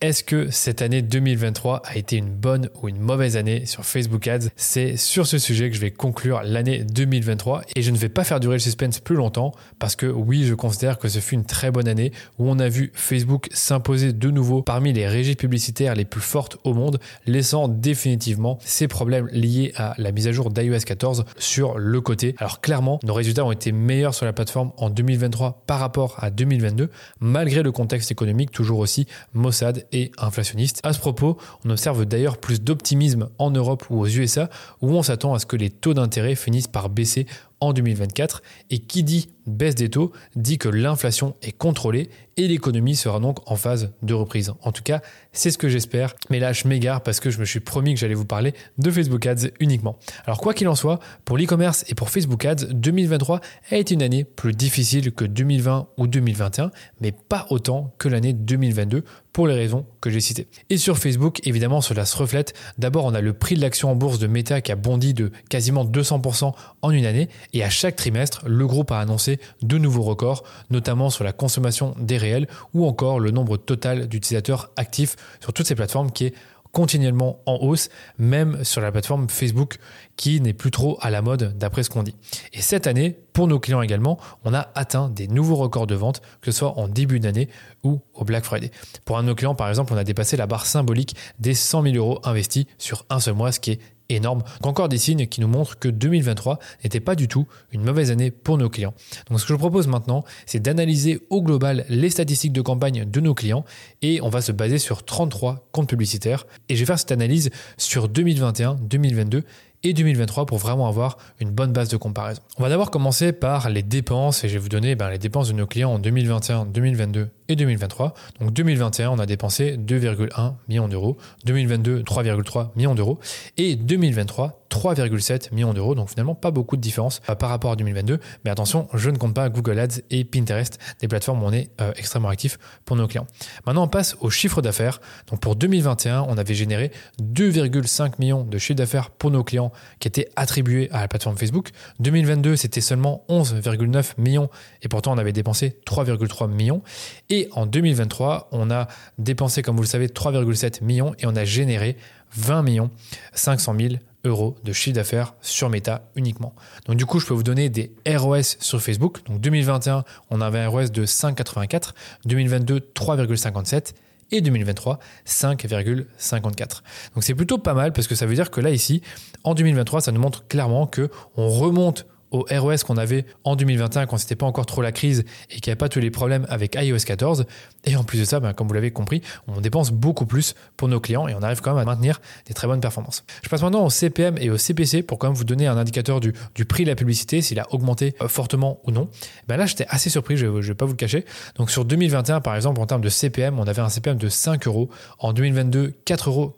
Est-ce que cette année 2023 a été une bonne ou une mauvaise année sur Facebook Ads? C'est sur ce sujet que je vais conclure l'année 2023 et je ne vais pas faire durer le suspense plus longtemps parce que oui, je considère que ce fut une très bonne année où on a vu Facebook s'imposer de nouveau parmi les régies publicitaires les plus fortes au monde, laissant définitivement ces problèmes liés à la mise à jour d'iOS 14 sur le côté. Alors clairement, nos résultats ont été meilleurs sur la plateforme en 2023 par rapport à 2022, malgré le contexte économique toujours aussi maussade et inflationniste. À ce propos, on observe d'ailleurs plus d'optimisme en Europe ou aux USA, où on s'attend à ce que les taux d'intérêt finissent par baisser en 2024. Et qui dit baisse des taux dit que l'inflation est contrôlée et l'économie sera donc en phase de reprise. En tout cas, c'est ce que j'espère. Mais là, je m'égare parce que je me suis promis que j'allais vous parler de Facebook Ads uniquement. Alors quoi qu'il en soit, pour l'e-commerce et pour Facebook Ads, 2023 a été une année plus difficile que 2020 ou 2021, mais pas autant que l'année 2022 pour les raisons que j'ai citées. Et sur Facebook, évidemment, cela se reflète. D'abord, on a le prix de l'action en bourse de Meta qui a bondi de quasiment 200% en une année. Et à chaque trimestre, le groupe a annoncé de nouveaux records, notamment sur la consommation des réels ou encore le nombre total d'utilisateurs actifs sur toutes ces plateformes qui est continuellement en hausse, même sur la plateforme Facebook qui n'est plus trop à la mode d'après ce qu'on dit. Et cette année, pour nos clients également, on a atteint des nouveaux records de vente, que ce soit en début d'année ou au Black Friday. Pour un de nos clients, par exemple, on a dépassé la barre symbolique des 100 000 euros investis sur un seul mois, ce qui est énorme. encore des signes qui nous montrent que 2023 n'était pas du tout une mauvaise année pour nos clients. Donc ce que je propose maintenant, c'est d'analyser au global les statistiques de campagne de nos clients et on va se baser sur 33 comptes publicitaires. Et je vais faire cette analyse sur 2021, 2022 et 2023 pour vraiment avoir une bonne base de comparaison. On va d'abord commencer par les dépenses et je vais vous donner ben, les dépenses de nos clients en 2021, 2022 et 2023. Donc 2021, on a dépensé 2,1 millions d'euros, 2022, 3,3 millions d'euros et 2023, 3,7 millions d'euros. Donc finalement, pas beaucoup de différence euh, par rapport à 2022. Mais attention, je ne compte pas Google Ads et Pinterest, des plateformes où on est euh, extrêmement actif pour nos clients. Maintenant, on passe au chiffre d'affaires. Donc pour 2021, on avait généré 2,5 millions de chiffre d'affaires pour nos clients qui étaient attribués à la plateforme Facebook. 2022, c'était seulement 11,9 millions et pourtant on avait dépensé 3,3 millions. Et en 2023, on a dépensé, comme vous le savez, 3,7 millions et on a généré 20 millions 500 000 euros de chiffre d'affaires sur Meta uniquement. Donc du coup, je peux vous donner des ROS sur Facebook. Donc 2021, on avait un ROS de 5,84, 2022 3,57 et 2023 5,54. Donc c'est plutôt pas mal parce que ça veut dire que là ici en 2023, ça nous montre clairement que on remonte au ROS qu'on avait en 2021 quand c'était pas encore trop la crise et qu'il n'y avait pas tous les problèmes avec iOS 14. Et en plus de ça, ben, comme vous l'avez compris, on dépense beaucoup plus pour nos clients et on arrive quand même à maintenir des très bonnes performances. Je passe maintenant au CPM et au CPC pour quand même vous donner un indicateur du, du prix de la publicité, s'il a augmenté euh, fortement ou non. Ben là, j'étais assez surpris, je ne vais pas vous le cacher. Donc sur 2021, par exemple, en termes de CPM, on avait un CPM de 5 euros. En 2022, 4,88 euros.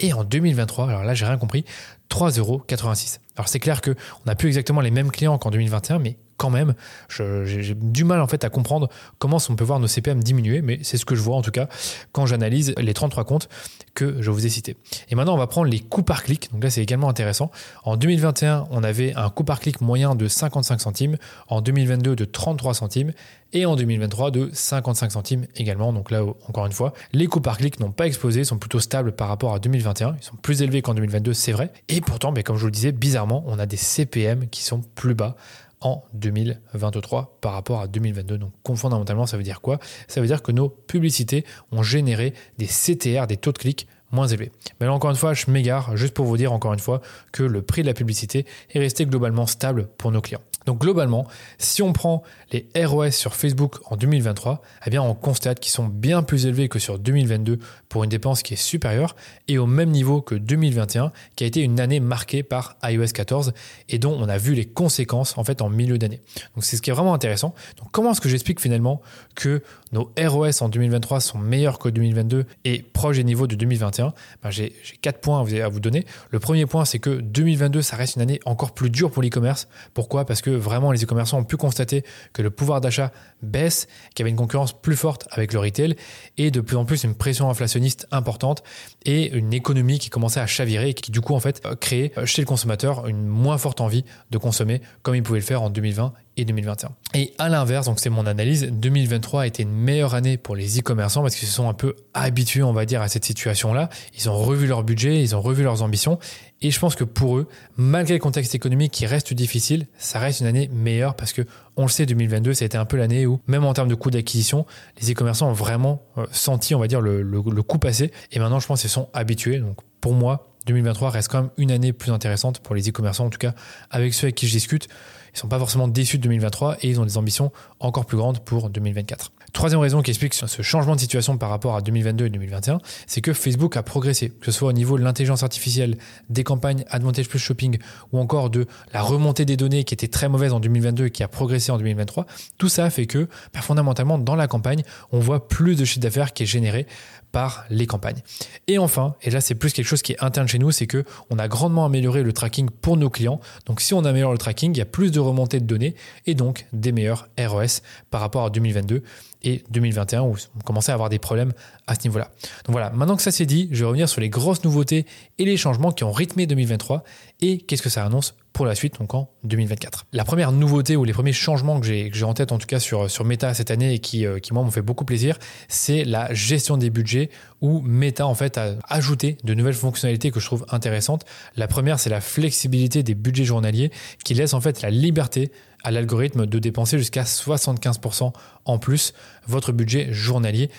Et en 2023, alors là, j'ai rien compris, 3,86 euros. Alors c'est clair qu'on n'a plus exactement les mêmes clients qu'en 2021, mais quand même, j'ai du mal en fait à comprendre comment on peut voir nos CPM diminuer, mais c'est ce que je vois en tout cas quand j'analyse les 33 comptes que je vous ai cités. Et maintenant, on va prendre les coûts par clic. Donc là, c'est également intéressant. En 2021, on avait un coût par clic moyen de 55 centimes, en 2022 de 33 centimes et en 2023 de 55 centimes également. Donc là, encore une fois, les coûts par clic n'ont pas explosé, sont plutôt stables par rapport à 2021. Ils sont plus élevés qu'en 2022, c'est vrai. Et pourtant, mais comme je vous le disais, bizarrement, on a des CPM qui sont plus bas en 2023 par rapport à 2022. Donc fondamentalement, ça veut dire quoi? Ça veut dire que nos publicités ont généré des CTR, des taux de clic moins élevés. Mais là, encore une fois, je m'égare juste pour vous dire encore une fois que le prix de la publicité est resté globalement stable pour nos clients. Donc globalement, si on prend les ROS sur Facebook en 2023, eh bien on constate qu'ils sont bien plus élevés que sur 2022 pour une dépense qui est supérieure et au même niveau que 2021 qui a été une année marquée par iOS 14 et dont on a vu les conséquences en fait en milieu d'année. Donc c'est ce qui est vraiment intéressant. Donc comment est-ce que j'explique finalement que nos ROS en 2023 sont meilleurs que 2022 et proches des niveaux de 2021 ben, J'ai quatre points à vous donner. Le premier point c'est que 2022 ça reste une année encore plus dure pour l'e-commerce. Pourquoi? Parce que vraiment les e-commerçants ont pu constater que le pouvoir d'achat baisse, qu'il y avait une concurrence plus forte avec le retail et de plus en plus une pression inflationniste importante et une économie qui commençait à chavirer et qui du coup en fait créait chez le consommateur une moins forte envie de consommer comme il pouvait le faire en 2020 et 2021. Et à l'inverse, donc c'est mon analyse, 2023 a été une meilleure année pour les e-commerçants parce qu'ils se sont un peu habitués, on va dire, à cette situation-là. Ils ont revu leur budget, ils ont revu leurs ambitions. Et je pense que pour eux, malgré le contexte économique qui reste difficile, ça reste une année meilleure parce que, on le sait, 2022, ça a été un peu l'année où, même en termes de coût d'acquisition, les e-commerçants ont vraiment euh, senti, on va dire, le, le, coup passer. Et maintenant, je pense qu'ils sont habitués. Donc, pour moi, 2023 reste quand même une année plus intéressante pour les e-commerçants, en tout cas avec ceux avec qui je discute. Ils sont pas forcément déçus de 2023 et ils ont des ambitions encore plus grandes pour 2024. Troisième raison qui explique ce changement de situation par rapport à 2022 et 2021, c'est que Facebook a progressé, que ce soit au niveau de l'intelligence artificielle, des campagnes Advantage Plus Shopping ou encore de la remontée des données qui était très mauvaise en 2022 et qui a progressé en 2023. Tout ça fait que bah, fondamentalement dans la campagne, on voit plus de chiffre d'affaires qui est généré par les campagnes. Et enfin, et là c'est plus quelque chose qui est interne chez nous, c'est que on a grandement amélioré le tracking pour nos clients. Donc si on améliore le tracking, il y a plus de remontées de données et donc des meilleurs ROS par rapport à 2022 et 2021 où on commençait à avoir des problèmes à ce niveau-là. Donc voilà, maintenant que ça c'est dit, je vais revenir sur les grosses nouveautés et les changements qui ont rythmé 2023 et qu'est-ce que ça annonce pour la suite, donc en 2024. La première nouveauté ou les premiers changements que j'ai en tête en tout cas sur, Meta cette année et qui, euh, qui moi m'ont fait beaucoup plaisir, c'est la gestion des budgets où Meta en fait a ajouté de nouvelles fonctionnalités que je trouve intéressantes. La première c'est la flexibilité des budgets journaliers qui laisse en fait la liberté à l'algorithme de dépenser jusqu'à 75% en plus votre budget journalier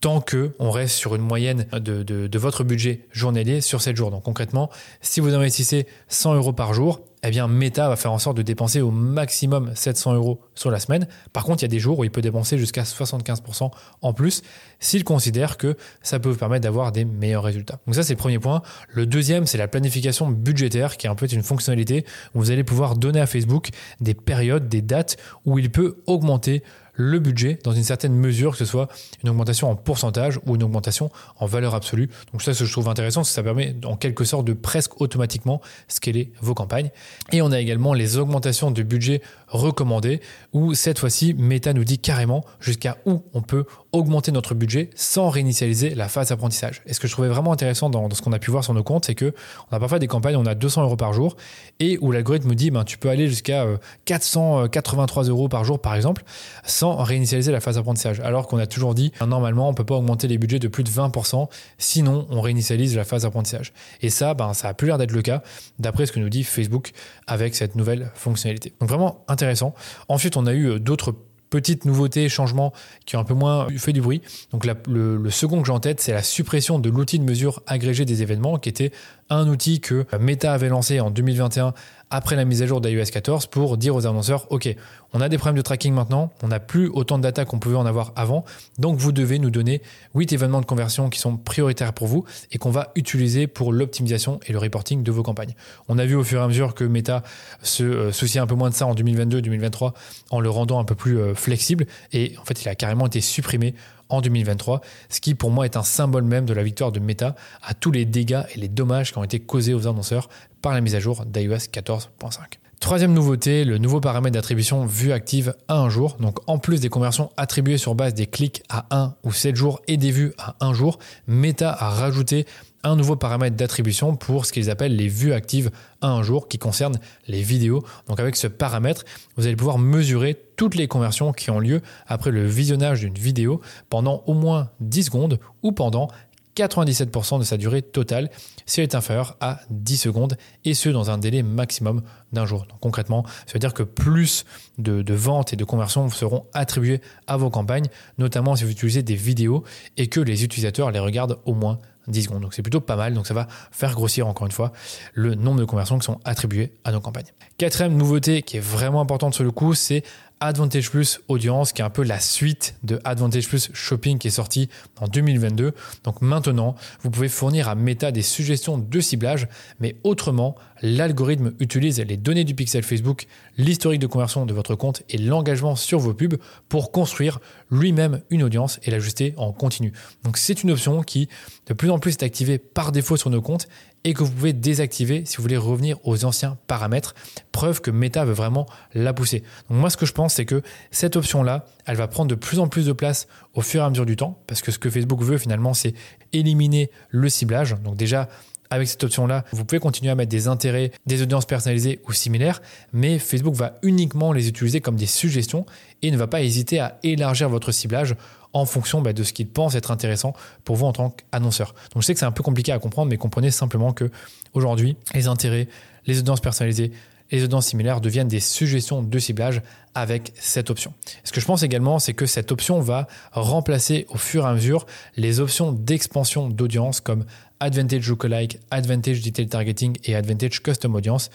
tant que on reste sur une moyenne de, de, votre budget journalier sur 7 jours. Donc concrètement, si vous investissez 100 euros par jour, eh bien Meta va faire en sorte de dépenser au maximum 700 euros sur la semaine. Par contre, il y a des jours où il peut dépenser jusqu'à 75% en plus s'il considère que ça peut vous permettre d'avoir des meilleurs résultats. Donc ça, c'est le premier point. Le deuxième, c'est la planification budgétaire, qui est un peu une fonctionnalité où vous allez pouvoir donner à Facebook des périodes, des dates où il peut augmenter le budget dans une certaine mesure, que ce soit une augmentation en pourcentage ou une augmentation en valeur absolue. Donc ça, ce que je trouve intéressant, c'est que ça permet en quelque sorte de presque automatiquement scaler vos campagnes. Et on a également les augmentations de budget recommandées, où cette fois-ci, Meta nous dit carrément jusqu'à où on peut augmenter notre budget sans réinitialiser la phase d'apprentissage. Et ce que je trouvais vraiment intéressant dans, ce qu'on a pu voir sur nos comptes, c'est que on a parfois des campagnes, on a 200 euros par jour, et où l'algorithme dit, ben, tu peux aller jusqu'à 483 euh, euros par jour, par exemple, sans réinitialiser la phase d'apprentissage. Alors qu'on a toujours dit, ben, normalement, on peut pas augmenter les budgets de plus de 20%, sinon on réinitialise la phase d'apprentissage. Et ça, ben, ça a plus l'air d'être le cas, d'après ce que nous dit Facebook avec cette nouvelle fonctionnalité. Donc vraiment intéressant. Ensuite, on a eu euh, d'autres petites nouveautés, changements qui ont un peu moins fait du bruit. Donc le, second que j'ai en tête, c'est la suppression de l'outil de mesure agrégé des événements, qui était un outil que Meta avait lancé en 2021 après la mise à jour d'iOS 14 pour dire aux annonceurs, OK, on a des problèmes de tracking maintenant, on n'a plus autant de data qu'on pouvait en avoir avant, donc vous devez nous donner 8 événements de conversion qui sont prioritaires pour vous et qu'on va utiliser pour l'optimisation et le reporting de vos campagnes. On a vu au fur et à mesure que Meta se euh, souciait un peu moins de ça en 2022-2023 en le rendant un peu plus euh, flexible et en fait il a carrément été supprimé en 2023, ce qui pour moi est un symbole même de la victoire de Meta à tous les dégâts et les dommages qui ont été causés aux annonceurs par la mise à jour d'iOS 14.5. Troisième nouveauté, le nouveau paramètre d'attribution vue active à un jour. Donc en plus des conversions attribuées sur base des clics à 1 ou 7 jours et des vues à 1 jour, Meta a rajouté un nouveau paramètre d'attribution pour ce qu'ils appellent les vues actives à un jour qui concerne les vidéos. Donc avec ce paramètre, vous allez pouvoir mesurer toutes les conversions qui ont lieu après le visionnage d'une vidéo pendant au moins 10 secondes ou pendant 97% de sa durée totale si elle est inférieure à 10 secondes et ce dans un délai maximum d'un jour. Donc concrètement, ça veut dire que plus de, de, ventes et de conversions seront attribuées à vos campagnes, notamment si vous utilisez des vidéos et que les utilisateurs les regardent au moins 10 secondes. Donc c'est plutôt pas mal. Donc ça va faire grossir encore une fois le nombre de conversions qui sont attribuées à nos campagnes. Quatrième nouveauté qui est vraiment importante sur le coup, c'est Advantage Plus Audience, qui est un peu la suite de Advantage Plus Shopping qui est sorti en 2022. Donc maintenant, vous pouvez fournir à Meta des suggestions de ciblage, mais autrement, l'algorithme utilise les données du pixel Facebook, l'historique de conversion de votre compte et l'engagement sur vos pubs pour construire lui-même une audience et l'ajuster en continu. Donc c'est une option qui de plus en plus est activée par défaut sur nos comptes et que vous pouvez désactiver si vous voulez revenir aux anciens paramètres. Preuve que Meta veut vraiment la pousser. Donc moi ce que je pense c'est que cette option-là, elle va prendre de plus en plus de place au fur et à mesure du temps parce que ce que Facebook veut finalement c'est éliminer le ciblage. Donc déjà avec cette option-là, vous pouvez continuer à mettre des intérêts, des audiences personnalisées ou similaires, mais Facebook va uniquement les utiliser comme des suggestions et ne va pas hésiter à élargir votre ciblage en fonction bah, de ce qu'il pense être intéressant pour vous en tant qu'annonceur. Donc je sais que c'est un peu compliqué à comprendre, mais comprenez simplement que aujourd'hui, les intérêts, les audiences personnalisées, les audiences similaires deviennent des suggestions de ciblage avec cette option. Ce que je pense également, c'est que cette option va remplacer au fur et à mesure les options d'expansion d'audience comme Advantage Lookalike, Advantage Detail Targeting et Advantage Custom Audience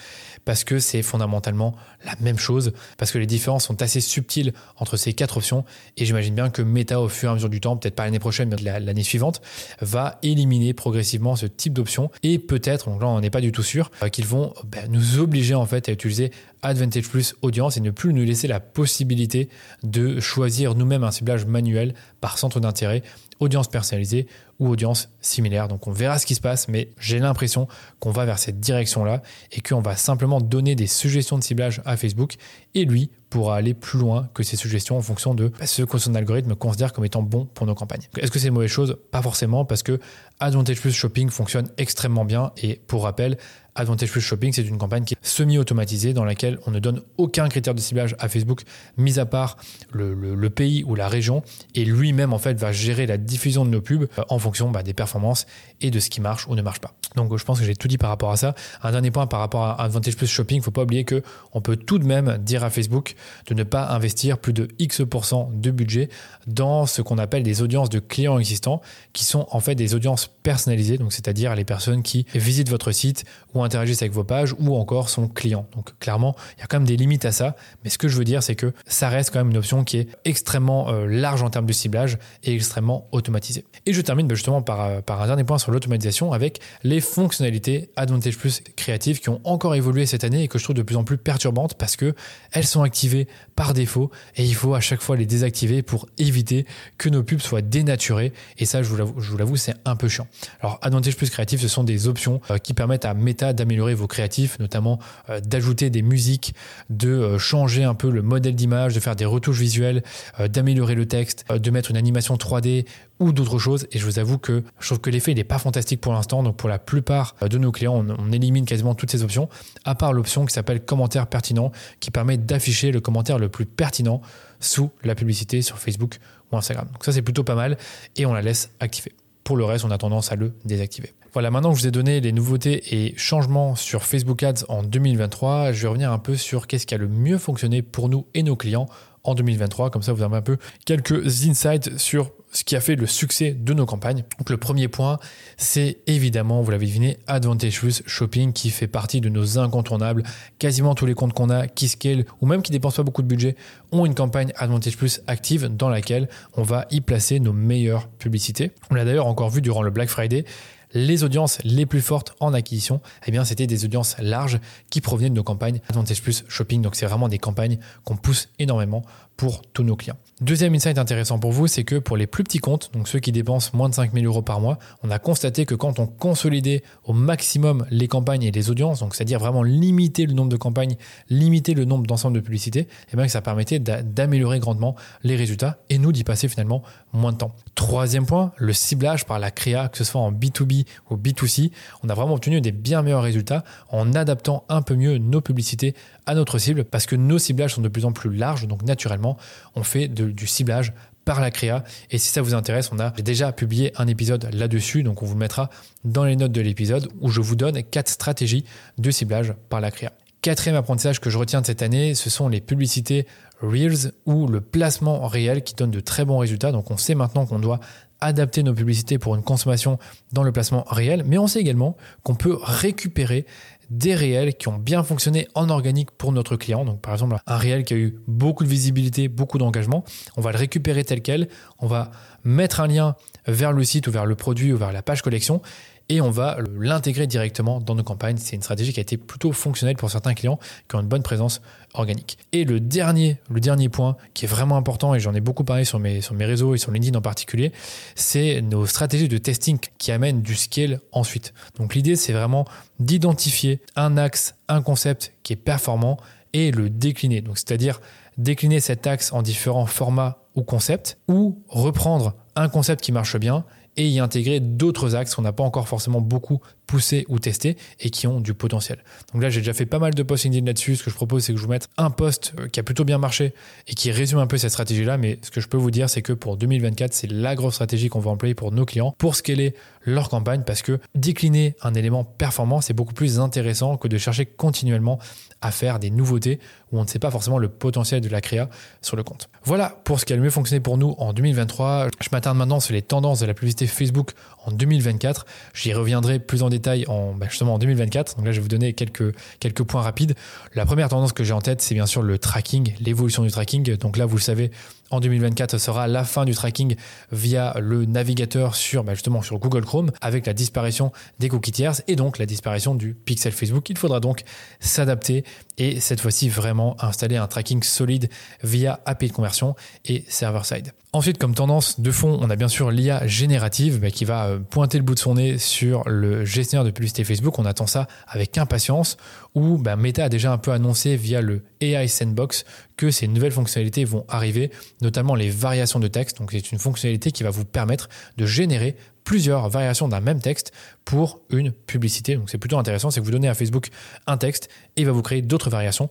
parce que c'est fondamentalement la même chose, parce que les différences sont assez subtiles entre ces quatre options et j'imagine bien que Meta au fur et à mesure du temps, peut-être pas l'année prochaine mais l'année suivante, va éliminer progressivement ce type d'options et peut-être, donc là on n'est pas du tout sûr, euh, qu'ils vont ben, nous obliger en fait à utiliser Advantage Plus Audience et ne plus nous laisser la possibilité de choisir nous-mêmes un ciblage manuel par centre d'intérêt, audience personnalisée audience similaire. Donc on verra ce qui se passe, mais j'ai l'impression qu'on va vers cette direction-là et qu'on va simplement donner des suggestions de ciblage à Facebook et lui pourra aller plus loin que ces suggestions en fonction de ce que son algorithme considère comme étant bon pour nos campagnes. Est-ce que c'est une mauvaise chose? Pas forcément parce que Advantage Plus Shopping fonctionne extrêmement bien et pour rappel, Advantage Plus Shopping, c'est une campagne qui est semi-automatisée dans laquelle on ne donne aucun critère de ciblage à Facebook, mis à part le, pays ou la région, et lui-même en fait va gérer la diffusion de nos pubs euh, en fonction bah, des performances et de ce qui marche ou ne marche pas. Donc je pense que j'ai tout dit par rapport à ça. Un dernier point par rapport à Advantage Plus Shopping, faut pas oublier que on peut tout de même dire à Facebook de ne pas investir plus de X% de budget dans ce qu'on appelle des audiences de clients existants, qui sont en fait des audiences personnalisées, donc c'est-à-dire les personnes qui visitent votre site ou interagissent avec vos pages ou encore sont clients. Donc clairement, il y a quand même des limites à ça, mais ce que je veux dire, c'est que ça reste quand même une option qui est extrêmement euh, large en termes de ciblage et extrêmement automatisée. Et je termine bah, justement par, par un dernier point sur l'automatisation avec les fonctionnalités Advantage Plus créatives qui ont encore évolué cette année et que je trouve de plus en plus perturbantes parce que elles sont activées par défaut et il faut à chaque fois les désactiver pour éviter que nos pubs soient dénaturées et ça je vous l'avoue c'est un peu chiant. Alors Advantage Plus créatif ce sont des options euh, qui permettent à Meta d'améliorer vos créatifs, notamment euh, d'ajouter des musiques, de euh, changer un peu le modèle d'image, de faire des retouches visuelles, d'améliorer le texte, de mettre une animation 3D ou d'autres choses. Et je vous avoue que je trouve que l'effet n'est pas fantastique pour l'instant. Donc pour la plupart de nos clients, on, on, élimine quasiment toutes ces options, à part l'option qui s'appelle commentaire pertinent, qui permet d'afficher le commentaire le plus pertinent sous la publicité sur Facebook ou Instagram. Donc ça c'est plutôt pas mal et on la laisse activer. Pour le reste, on a tendance à le désactiver. Voilà, maintenant que je vous ai donné les nouveautés et changements sur Facebook Ads en 2023, je vais revenir un peu sur qu'est-ce qui a le mieux fonctionné pour nous et nos clients en 2023. Comme ça, vous avez un peu quelques insights sur ce qui a fait le succès de nos campagnes. Donc le premier point, c'est évidemment, vous l'avez deviné, Advantage Plus Shopping qui fait partie de nos incontournables. Quasiment tous les comptes qu'on a, qui scale ou même qui dépensent pas beaucoup de budget, ont une campagne Advantage Plus active dans laquelle on va y placer nos meilleures publicités. On l'a d'ailleurs encore vu durant le Black Friday les audiences les plus fortes en acquisition, eh bien, c'était des audiences larges qui provenaient de nos campagnes Advantage Plus Shopping. Donc, c'est vraiment des campagnes qu'on pousse énormément pour tous nos clients. Deuxième insight intéressant pour vous, c'est que pour les plus petits comptes, donc ceux qui dépensent moins de 5000 euros par mois, on a constaté que quand on consolidait au maximum les campagnes et les audiences, donc c'est-à-dire vraiment limiter le nombre de campagnes, limiter le nombre d'ensemble de publicités, eh bien que ça permettait d'améliorer grandement les résultats et nous d'y passer finalement moins de temps. Troisième point, le ciblage par la créa, que ce soit en B2B ou B2C, on a vraiment obtenu des bien meilleurs résultats en adaptant un peu mieux nos publicités à notre cible parce que nos ciblages sont de plus en plus larges, donc naturellement, on fait du ciblage par la créa. Et si ça vous intéresse, on a déjà publié un épisode là-dessus, donc on vous mettra dans les notes de l'épisode où je vous donne quatre stratégies de ciblage par la créa. Quatrième apprentissage que je retiens de cette année, ce sont les publicités Reels ou le placement réel qui donne de très bons résultats. Donc on sait maintenant qu'on doit adapter nos publicités pour une consommation dans le placement réel, mais on sait également qu'on peut récupérer des réels qui ont bien fonctionné en organique pour notre client. Donc par exemple, un réel qui a eu beaucoup de visibilité, beaucoup d'engagement, on va le récupérer tel quel, on va mettre un lien vers le site ou vers le produit ou vers la page collection et on va l'intégrer directement dans nos campagnes. C'est une stratégie qui a été plutôt fonctionnelle pour certains clients qui ont une bonne présence organique. Et le dernier, le dernier point qui est vraiment important, et j'en ai beaucoup parlé sur mes, sur mes réseaux et sur LinkedIn en particulier, c'est nos stratégies de testing qui amènent du scale ensuite. Donc l'idée, c'est vraiment d'identifier un axe, un concept qui est performant et le décliner. Donc c'est-à-dire décliner cet axe en différents formats ou concepts, ou reprendre un concept qui marche bien et y intégrer d'autres axes qu'on n'a pas encore forcément beaucoup poussés ou testés et qui ont du potentiel. Donc là, j'ai déjà fait pas mal de posts LinkedIn là-dessus. Ce que je propose, c'est que je vous mette un post euh, qui a plutôt bien marché et qui résume un peu cette stratégie-là. Mais ce que je peux vous dire, c'est que pour 2024, c'est la grosse stratégie qu'on va employer pour nos clients pour scaler leur campagne parce que décliner un élément performant, c'est beaucoup plus intéressant que de chercher continuellement à faire des nouveautés où on ne sait pas forcément le potentiel de la créa sur le compte. Voilà pour ce qui a le mieux fonctionné pour nous en 2023. Je m'attarde maintenant sur les tendances de la publicité Facebook en 2024. J'y reviendrai plus en en, bah, justement en 2024. Donc là, je vais vous donner quelques, quelques points rapides. La première tendance que j'ai en tête, c'est bien sûr le tracking, l'évolution du tracking. Donc là, vous le savez, en 2024, ce sera la fin du tracking via le navigateur sur bah, justement sur Google Chrome avec la disparition des cookies tiers et donc la disparition du pixel Facebook. Il faudra donc s'adapter et cette fois-ci vraiment installer un tracking solide via API de conversion et server-side. Ensuite, comme tendance de fond, on a bien sûr l'IA générative bah, qui va euh, pointer le bout de son nez sur le gestionnaire de publicité Facebook. On attend ça avec impatience, où bah, Meta a déjà un peu annoncé via le AI Sandbox que ces nouvelles fonctionnalités vont arriver, notamment les variations de texte. Donc c'est une fonctionnalité qui va vous permettre de générer plusieurs variations d'un même texte pour une publicité. Donc c'est plutôt intéressant, c'est que vous donnez à Facebook un texte et il va vous créer d'autres variations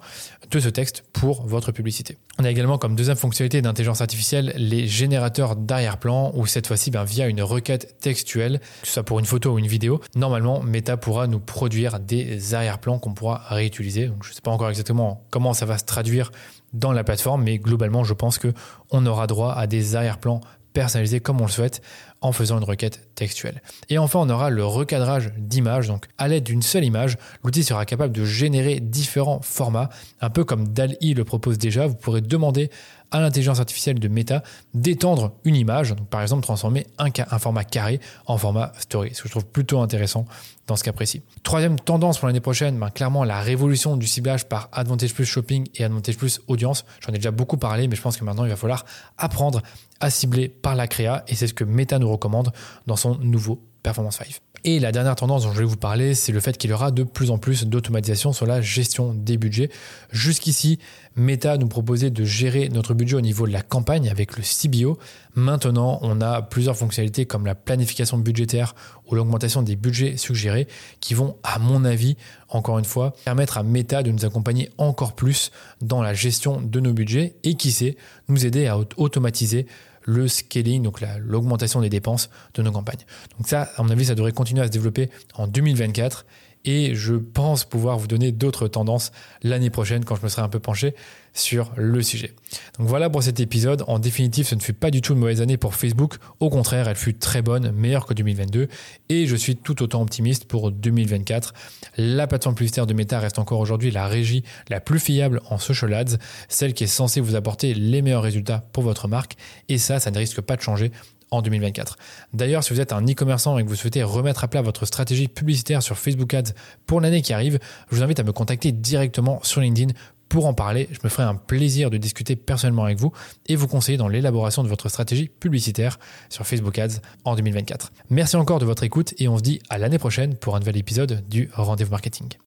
de ce texte pour votre publicité. On a également comme deuxième fonctionnalité d'intelligence artificielle les générateurs d'arrière-plan où cette fois-ci ben, via une requête textuelle, que ce soit pour une photo ou une vidéo, normalement Meta pourra nous produire des arrière-plans qu'on pourra réutiliser. Donc je ne sais pas encore exactement comment ça va se traduire dans la plateforme, mais globalement je pense que on aura droit à des arrière-plans personnalisés comme on le souhaite en faisant une requête textuelle. Et enfin, on aura le recadrage d'images. Donc, à l'aide d'une seule image, l'outil sera capable de générer différents formats, un peu comme DALI le propose déjà. Vous pourrez demander à l'intelligence artificielle de Meta d'étendre une image, par exemple transformer un, un, format carré en format story, ce que je trouve plutôt intéressant dans ce cas précis. Troisième tendance pour l'année prochaine, ben, clairement la révolution du ciblage par Advantage Plus Shopping et Advantage Plus Audience. J'en ai déjà beaucoup parlé, mais je pense que maintenant il va falloir apprendre à cibler par la créa et c'est ce que Meta nous recommande dans son nouveau Performance 5. Et la dernière tendance dont je vais vous parler, c'est le fait qu'il y aura de plus en plus d'automatisation sur la gestion des budgets. Jusqu'ici, Meta nous proposait de gérer notre budget au niveau de la campagne avec le CBO. Maintenant, on a plusieurs fonctionnalités comme la planification budgétaire ou l'augmentation des budgets suggérés qui vont, à mon avis, encore une fois, permettre à Meta de nous accompagner encore plus dans la gestion de nos budgets et qui sait, nous aider à automatiser le scaling, donc l'augmentation des dépenses de nos campagnes. Donc ça, à mon avis, ça devrait continuer à se développer en 2024 et je pense pouvoir vous donner d'autres tendances l'année prochaine quand je me serai un peu penché sur le sujet. Donc voilà pour cet épisode. En définitive, ce ne fut pas du tout une mauvaise année pour Facebook. Au contraire, elle fut très bonne, meilleure que 2022 et je suis tout autant optimiste pour 2024. La plateforme publicitaire de Meta reste encore aujourd'hui la régie la plus fiable en social ads, celle qui est censée vous apporter les meilleurs résultats pour votre marque et ça, ça ne risque pas de changer en 2024. D'ailleurs, si vous êtes un e-commerçant et que vous souhaitez remettre à plat votre stratégie publicitaire sur Facebook Ads pour l'année qui arrive, je vous invite à me contacter directement sur LinkedIn pour en parler. Je me ferai un plaisir de discuter personnellement avec vous et vous conseiller dans l'élaboration de votre stratégie publicitaire sur Facebook Ads en 2024. Merci encore de votre écoute et on se dit à l'année prochaine pour un nouvel épisode du Rendez-vous Marketing.